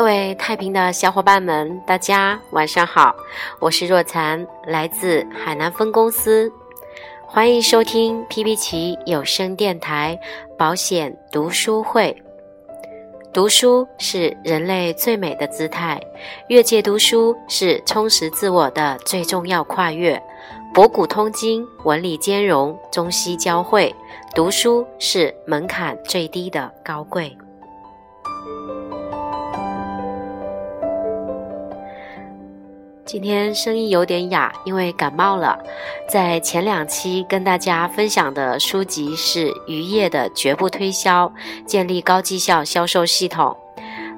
各位太平的小伙伴们，大家晚上好，我是若禅，来自海南分公司，欢迎收听 P P 奇有声电台保险读书会。读书是人类最美的姿态，越界读书是充实自我的最重要跨越。博古通今，文理兼容，中西交汇，读书是门槛最低的高贵。今天声音有点哑，因为感冒了。在前两期跟大家分享的书籍是渔业的绝不推销，建立高绩效销售系统。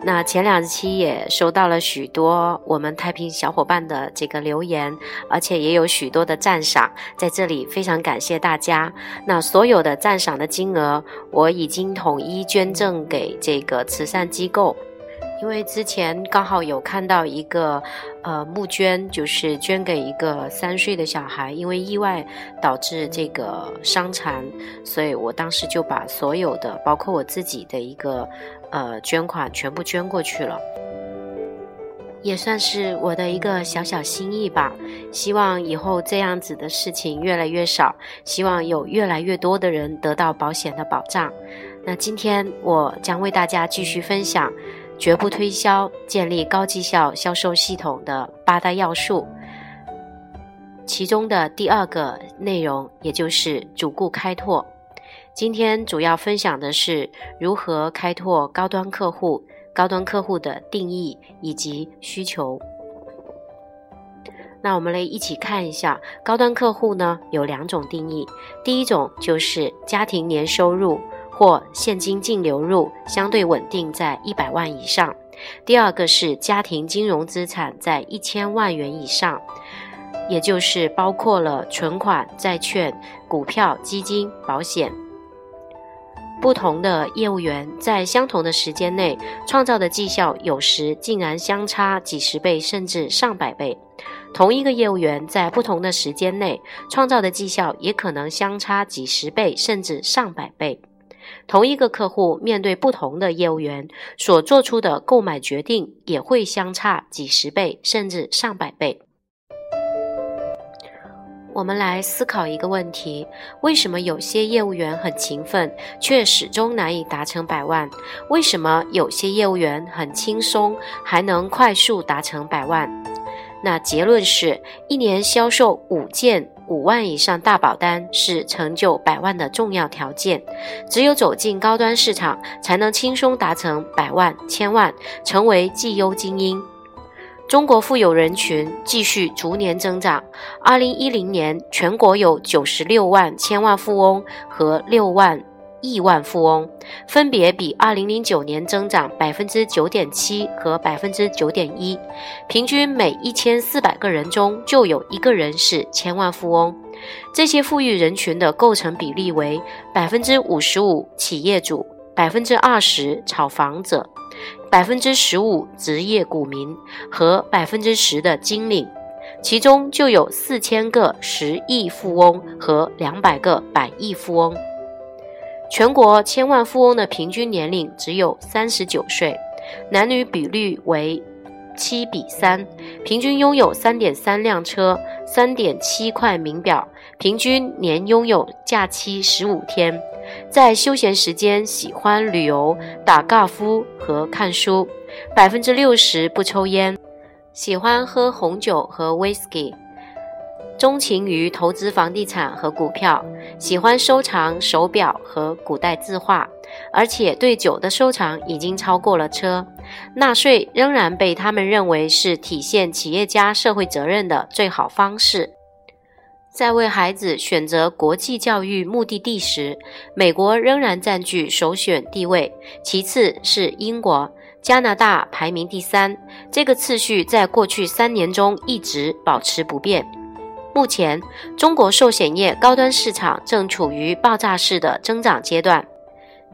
那前两期也收到了许多我们太平小伙伴的这个留言，而且也有许多的赞赏，在这里非常感谢大家。那所有的赞赏的金额，我已经统一捐赠给这个慈善机构。因为之前刚好有看到一个，呃，募捐，就是捐给一个三岁的小孩，因为意外导致这个伤残，所以我当时就把所有的，包括我自己的一个，呃，捐款全部捐过去了，也算是我的一个小小心意吧。希望以后这样子的事情越来越少，希望有越来越多的人得到保险的保障。那今天我将为大家继续分享。绝不推销，建立高绩效销售系统的八大要素。其中的第二个内容，也就是主顾开拓。今天主要分享的是如何开拓高端客户、高端客户的定义以及需求。那我们来一起看一下高端客户呢，有两种定义。第一种就是家庭年收入。或现金净流入相对稳定在一百万以上，第二个是家庭金融资产在一千万元以上，也就是包括了存款、债券、股票、基金、保险。不同的业务员在相同的时间内创造的绩效，有时竟然相差几十倍甚至上百倍。同一个业务员在不同的时间内创造的绩效，也可能相差几十倍甚至上百倍。同一个客户面对不同的业务员所做出的购买决定也会相差几十倍甚至上百倍。我们来思考一个问题：为什么有些业务员很勤奋，却始终难以达成百万？为什么有些业务员很轻松，还能快速达成百万？那结论是一年销售五件。五万以上大保单是成就百万的重要条件，只有走进高端市场，才能轻松达成百万、千万，成为绩优精英。中国富有人群继续逐年增长，二零一零年全国有九十六万千万富翁和六万。亿万富翁分别比二零零九年增长百分之九点七和百分之九点一，平均每一千四百个人中就有一个人是千万富翁。这些富裕人群的构成比例为百分之五十五企业主，百分之二十炒房者，百分之十五职业股民和百分之十的精领，其中就有四千个十亿富翁和两百个百亿富翁。全国千万富翁的平均年龄只有三十九岁，男女比率为七比三，平均拥有三点三辆车、三点七块名表，平均年拥有假期十五天，在休闲时间喜欢旅游、打高尔夫和看书，百分之六十不抽烟，喜欢喝红酒和 whisky。钟情于投资房地产和股票，喜欢收藏手表和古代字画，而且对酒的收藏已经超过了车。纳税仍然被他们认为是体现企业家社会责任的最好方式。在为孩子选择国际教育目的地时，美国仍然占据首选地位，其次是英国，加拿大排名第三。这个次序在过去三年中一直保持不变。目前，中国寿险业高端市场正处于爆炸式的增长阶段，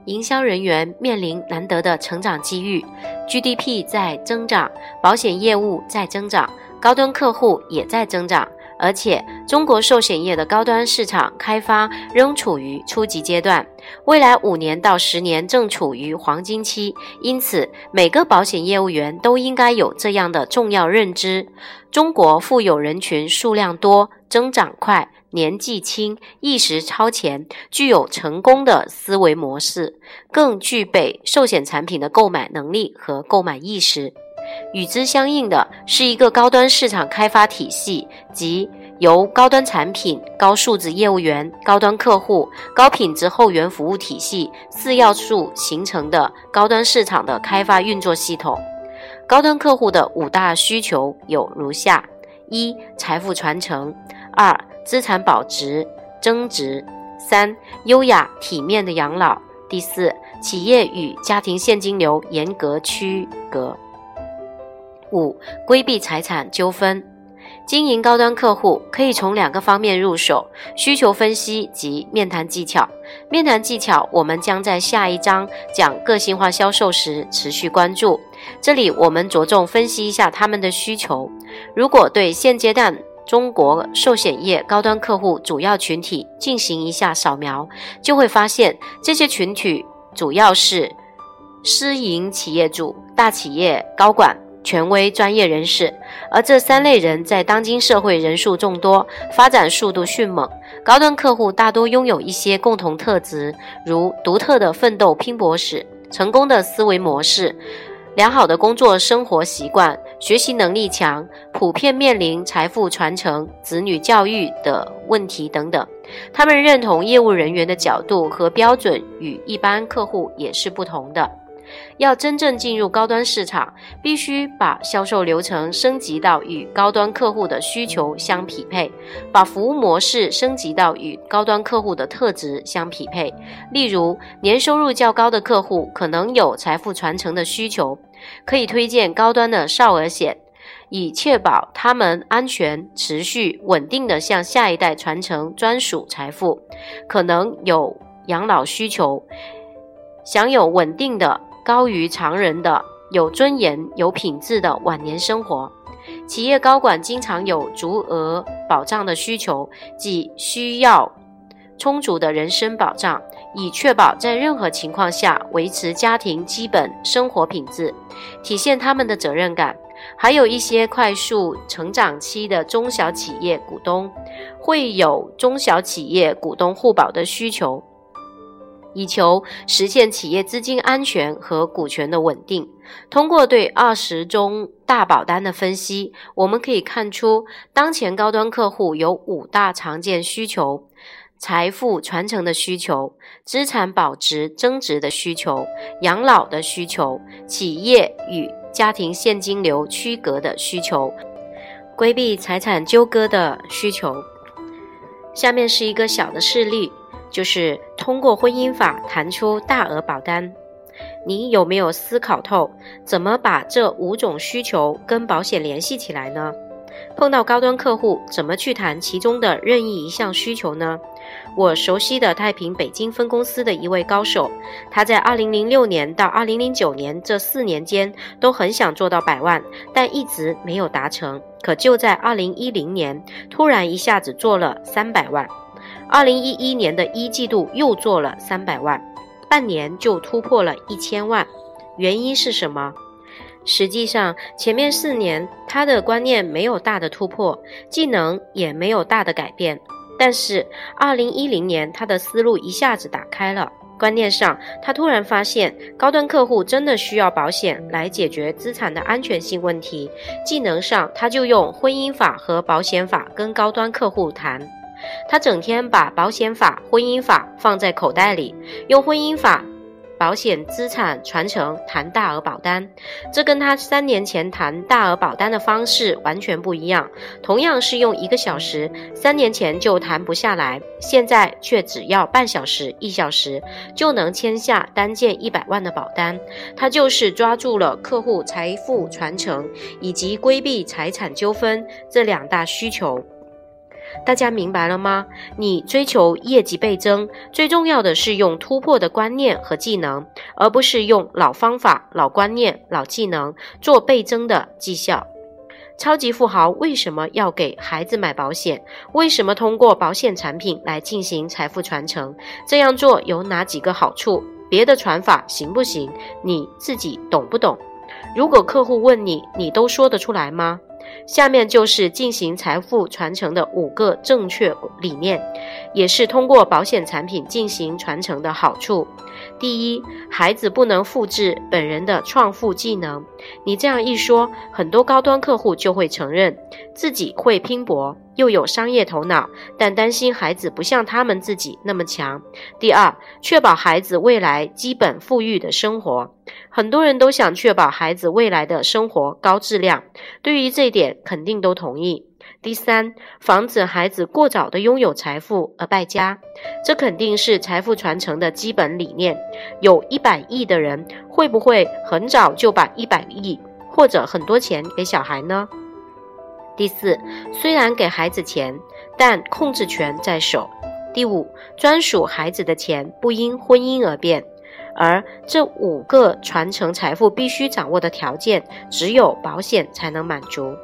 营销人员面临难得的成长机遇，GDP 在增长，保险业务在增长，高端客户也在增长，而且中国寿险业的高端市场开发仍处于初级阶段，未来五年到十年正处于黄金期。因此，每个保险业务员都应该有这样的重要认知：中国富有人群数量多，增长快。年纪轻、意识超前、具有成功的思维模式，更具备寿险产品的购买能力和购买意识。与之相应的是一个高端市场开发体系，即由高端产品、高素质业务员、高端客户、高品质后援服务体系四要素形成的高端市场的开发运作系统。高端客户的五大需求有如下：一、财富传承；二、资产保值增值，三优雅体面的养老，第四企业与家庭现金流严格区隔，五规避财产纠纷。经营高端客户可以从两个方面入手：需求分析及面谈技巧。面谈技巧我们将在下一章讲个性化销售时持续关注。这里我们着重分析一下他们的需求。如果对现阶段。中国寿险业高端客户主要群体进行一下扫描，就会发现这些群体主要是私营企业主、大企业高管、权威专业人士，而这三类人在当今社会人数众多，发展速度迅猛。高端客户大多拥有一些共同特质，如独特的奋斗拼搏史、成功的思维模式。良好的工作生活习惯，学习能力强，普遍面临财富传承、子女教育的问题等等。他们认同业务人员的角度和标准与一般客户也是不同的。要真正进入高端市场，必须把销售流程升级到与高端客户的需求相匹配，把服务模式升级到与高端客户的特质相匹配。例如，年收入较高的客户可能有财富传承的需求，可以推荐高端的少儿险，以确保他们安全、持续、稳定地向下一代传承专属财富。可能有养老需求，享有稳定的。高于常人的有尊严、有品质的晚年生活。企业高管经常有足额保障的需求，即需要充足的人身保障，以确保在任何情况下维持家庭基本生活品质，体现他们的责任感。还有一些快速成长期的中小企业股东，会有中小企业股东互保的需求。以求实现企业资金安全和股权的稳定。通过对二十宗大保单的分析，我们可以看出，当前高端客户有五大常见需求：财富传承的需求、资产保值增值的需求、养老的需求、企业与家庭现金流区隔的需求、规避财产纠葛的需求。下面是一个小的事例。就是通过婚姻法谈出大额保单，你有没有思考透怎么把这五种需求跟保险联系起来呢？碰到高端客户，怎么去谈其中的任意一项需求呢？我熟悉的太平北京分公司的一位高手，他在2006年到2009年这四年间都很想做到百万，但一直没有达成。可就在2010年，突然一下子做了三百万。二零一一年的一季度又做了三百万，半年就突破了一千万。原因是什么？实际上前面四年他的观念没有大的突破，技能也没有大的改变。但是二零一零年他的思路一下子打开了，观念上他突然发现高端客户真的需要保险来解决资产的安全性问题。技能上他就用婚姻法和保险法跟高端客户谈。他整天把保险法、婚姻法放在口袋里，用婚姻法、保险资产传承谈大额保单，这跟他三年前谈大额保单的方式完全不一样。同样是用一个小时，三年前就谈不下来，现在却只要半小时、一小时就能签下单件一百万的保单。他就是抓住了客户财富传承以及规避财产纠纷这两大需求。大家明白了吗？你追求业绩倍增，最重要的是用突破的观念和技能，而不是用老方法、老观念、老技能做倍增的绩效。超级富豪为什么要给孩子买保险？为什么通过保险产品来进行财富传承？这样做有哪几个好处？别的传法行不行？你自己懂不懂？如果客户问你，你都说得出来吗？下面就是进行财富传承的五个正确理念，也是通过保险产品进行传承的好处。第一，孩子不能复制本人的创富技能。你这样一说，很多高端客户就会承认自己会拼搏，又有商业头脑，但担心孩子不像他们自己那么强。第二，确保孩子未来基本富裕的生活。很多人都想确保孩子未来的生活高质量，对于这一点肯定都同意。第三，防止孩子过早的拥有财富而败家，这肯定是财富传承的基本理念。有一百亿的人，会不会很早就把一百亿或者很多钱给小孩呢？第四，虽然给孩子钱，但控制权在手。第五，专属孩子的钱不因婚姻而变。而这五个传承财富必须掌握的条件，只有保险才能满足。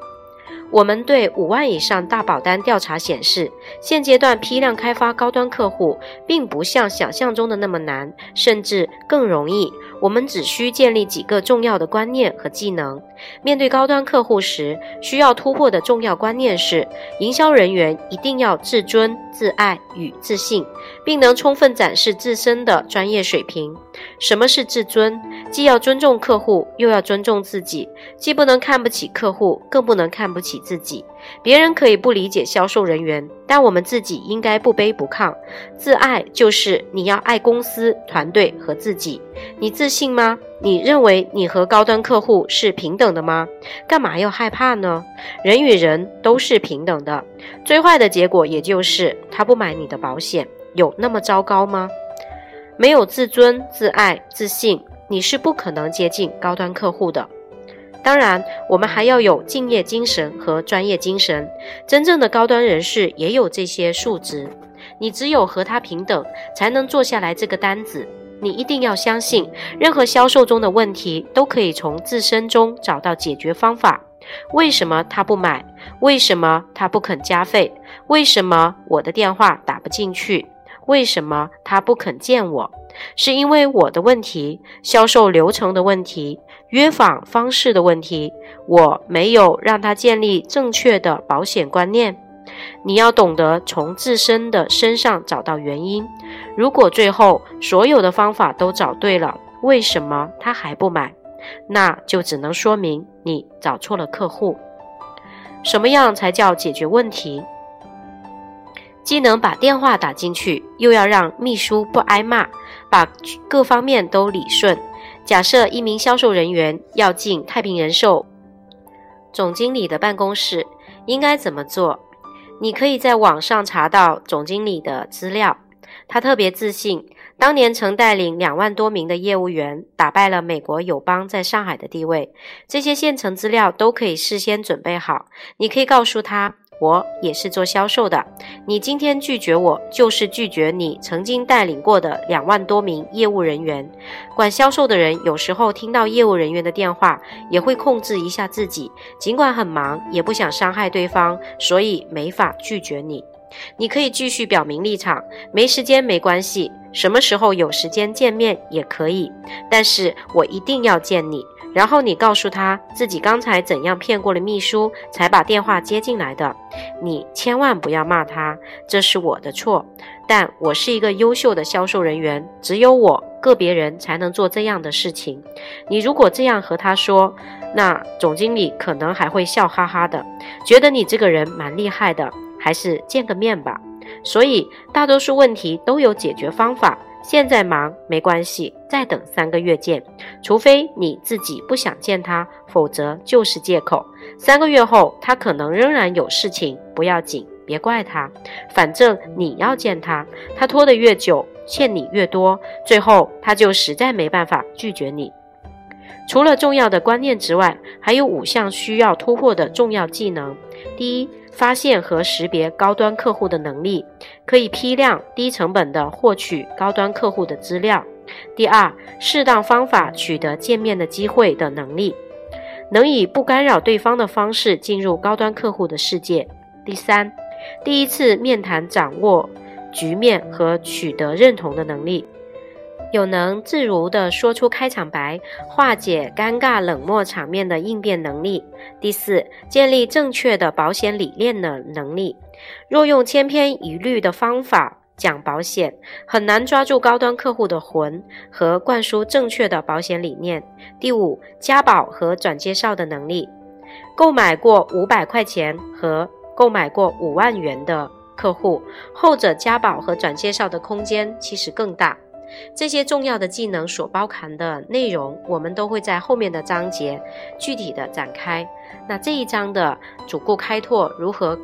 我们对五万以上大保单调查显示，现阶段批量开发高端客户，并不像想象中的那么难，甚至更容易。我们只需建立几个重要的观念和技能。面对高端客户时，需要突破的重要观念是：营销人员一定要自尊、自爱与自信，并能充分展示自身的专业水平。什么是自尊？既要尊重客户，又要尊重自己，既不能看不起客户，更不能看不起自己。别人可以不理解销售人员，但我们自己应该不卑不亢。自爱就是你要爱公司、团队和自己。你自信吗？你认为你和高端客户是平等的吗？干嘛要害怕呢？人与人都是平等的。最坏的结果也就是他不买你的保险，有那么糟糕吗？没有自尊、自爱、自信。你是不可能接近高端客户的。当然，我们还要有敬业精神和专业精神。真正的高端人士也有这些素质。你只有和他平等，才能做下来这个单子。你一定要相信，任何销售中的问题都可以从自身中找到解决方法。为什么他不买？为什么他不肯加费？为什么我的电话打不进去？为什么他不肯见我？是因为我的问题，销售流程的问题，约访方式的问题，我没有让他建立正确的保险观念。你要懂得从自身的身上找到原因。如果最后所有的方法都找对了，为什么他还不买？那就只能说明你找错了客户。什么样才叫解决问题？既能把电话打进去，又要让秘书不挨骂，把各方面都理顺。假设一名销售人员要进太平人寿总经理的办公室，应该怎么做？你可以在网上查到总经理的资料。他特别自信，当年曾带领两万多名的业务员打败了美国友邦在上海的地位。这些现成资料都可以事先准备好。你可以告诉他。我也是做销售的，你今天拒绝我，就是拒绝你曾经带领过的两万多名业务人员。管销售的人有时候听到业务人员的电话，也会控制一下自己，尽管很忙，也不想伤害对方，所以没法拒绝你。你可以继续表明立场，没时间没关系，什么时候有时间见面也可以，但是我一定要见你。然后你告诉他自己刚才怎样骗过了秘书，才把电话接进来的。你千万不要骂他，这是我的错。但我是一个优秀的销售人员，只有我个别人才能做这样的事情。你如果这样和他说，那总经理可能还会笑哈哈的，觉得你这个人蛮厉害的。还是见个面吧。所以大多数问题都有解决方法。现在忙没关系，再等三个月见。除非你自己不想见他，否则就是借口。三个月后他可能仍然有事情，不要紧，别怪他。反正你要见他，他拖得越久，欠你越多，最后他就实在没办法拒绝你。除了重要的观念之外，还有五项需要突破的重要技能。第一。发现和识别高端客户的能力，可以批量、低成本的获取高端客户的资料。第二，适当方法取得见面的机会的能力。能以不干扰对方的方式进入高端客户的世界。第三，第一次面谈掌握局面和取得认同的能力。有能自如地说出开场白，化解尴尬冷漠场面的应变能力。第四，建立正确的保险理念的能力。若用千篇一律的方法讲保险，很难抓住高端客户的魂和灌输正确的保险理念。第五，加保和转介绍的能力。购买过五百块钱和购买过五万元的客户，后者加保和转介绍的空间其实更大。这些重要的技能所包含的内容，我们都会在后面的章节具体的展开。那这一章的主顾开拓，如何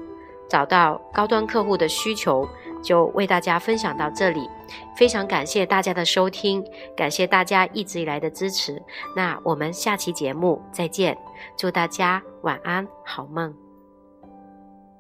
找到高端客户的需求，就为大家分享到这里。非常感谢大家的收听，感谢大家一直以来的支持。那我们下期节目再见，祝大家晚安，好梦。